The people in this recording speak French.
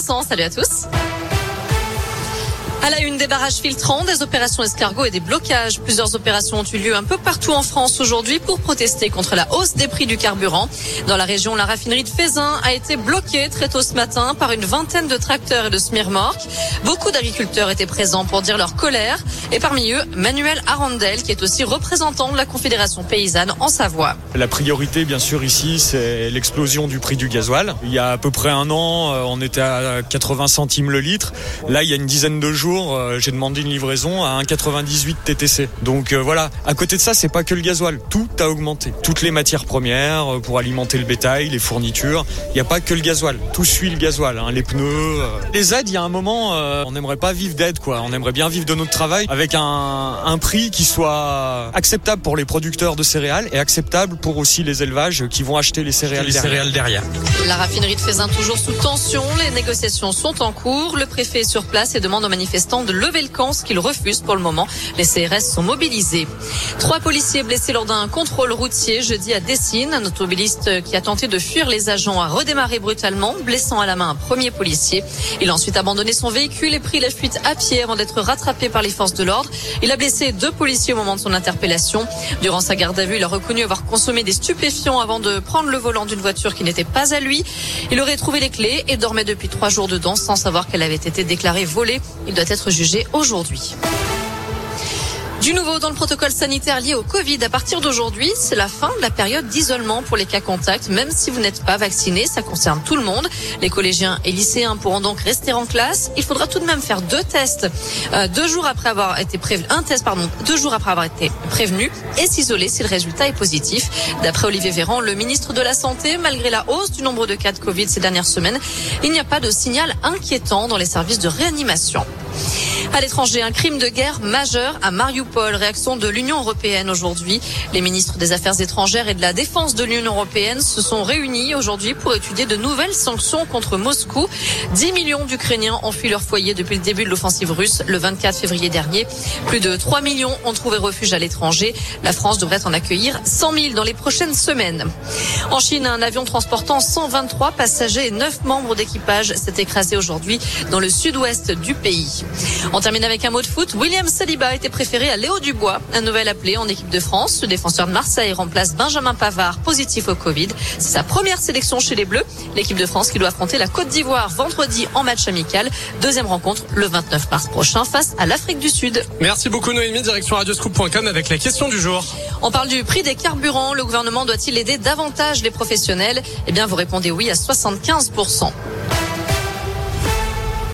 Salut à tous. À la une des barrages filtrants, des opérations escargots et des blocages. Plusieurs opérations ont eu lieu un peu partout en France aujourd'hui pour protester contre la hausse des prix du carburant. Dans la région, la raffinerie de Fézin a été bloquée très tôt ce matin par une vingtaine de tracteurs et de smirmorques. Beaucoup d'agriculteurs étaient présents pour dire leur colère. Et parmi eux, Manuel Arandel, qui est aussi représentant de la Confédération paysanne en Savoie. La priorité, bien sûr, ici, c'est l'explosion du prix du gasoil. Il y a à peu près un an, euh, on était à 80 centimes le litre. Là, il y a une dizaine de jours, euh, j'ai demandé une livraison à 1,98 TTC. Donc euh, voilà, à côté de ça, c'est pas que le gasoil, tout a augmenté. Toutes les matières premières euh, pour alimenter le bétail, les fournitures, il n'y a pas que le gasoil, tout suit le gasoil, hein, les pneus. Les aides, il y a un moment, on n'aimerait pas vivre d'aide, quoi. On aimerait bien vivre de notre travail avec un, un prix qui soit acceptable pour les producteurs de céréales et acceptable pour aussi les élevages qui vont acheter les céréales, les derrière. céréales derrière. La raffinerie de Fézin toujours sous tension. Les négociations sont en cours. Le préfet est sur place et demande aux manifestants de lever le camp, ce qu'ils refusent pour le moment. Les CRS sont mobilisés. Trois policiers blessés lors d'un contrôle routier jeudi à Dessine. Un automobiliste qui a tenté de fuir les agents a redémarré brutalement, blessant à la main un premier policier. Il a ensuite abandonné son véhicule et pris la fuite à pied avant d'être rattrapé par les forces de l'ordre. Il a blessé deux policiers au moment de son interpellation. Durant sa garde à vue, il a reconnu avoir consommé des stupéfiants avant de prendre le volant d'une voiture qui n'était pas à lui. Il aurait trouvé les clés et dormait depuis trois jours dedans sans savoir qu'elle avait été déclarée volée. Il doit être jugé aujourd'hui. Du nouveau dans le protocole sanitaire lié au Covid, à partir d'aujourd'hui, c'est la fin de la période d'isolement pour les cas contacts, même si vous n'êtes pas vacciné, ça concerne tout le monde. Les collégiens et lycéens pourront donc rester en classe. Il faudra tout de même faire deux tests, euh, deux jours après avoir été prévenu, un test pardon, deux jours après avoir été prévenu et s'isoler si le résultat est positif. D'après Olivier Véran, le ministre de la Santé, malgré la hausse du nombre de cas de Covid ces dernières semaines, il n'y a pas de signal inquiétant dans les services de réanimation. À l'étranger, un crime de guerre majeur à Mariupol. Réaction de l'Union européenne aujourd'hui. Les ministres des Affaires étrangères et de la Défense de l'Union européenne se sont réunis aujourd'hui pour étudier de nouvelles sanctions contre Moscou. 10 millions d'Ukrainiens ont fui leur foyer depuis le début de l'offensive russe le 24 février dernier. Plus de 3 millions ont trouvé refuge à l'étranger. La France devrait en accueillir 100 000 dans les prochaines semaines. En Chine, un avion transportant 123 passagers et 9 membres d'équipage s'est écrasé aujourd'hui dans le sud-ouest du pays. On termine avec un mot de foot. William Saliba a été préféré à Léo Dubois, un nouvel appelé en équipe de France. Le défenseur de Marseille remplace Benjamin Pavard, positif au Covid. C'est sa première sélection chez les Bleus. L'équipe de France qui doit affronter la Côte d'Ivoire vendredi en match amical. Deuxième rencontre le 29 mars prochain face à l'Afrique du Sud. Merci beaucoup Noémie, direction radioscoop.com avec la question du jour. On parle du prix des carburants. Le gouvernement doit-il aider davantage les professionnels? Eh bien, vous répondez oui à 75%.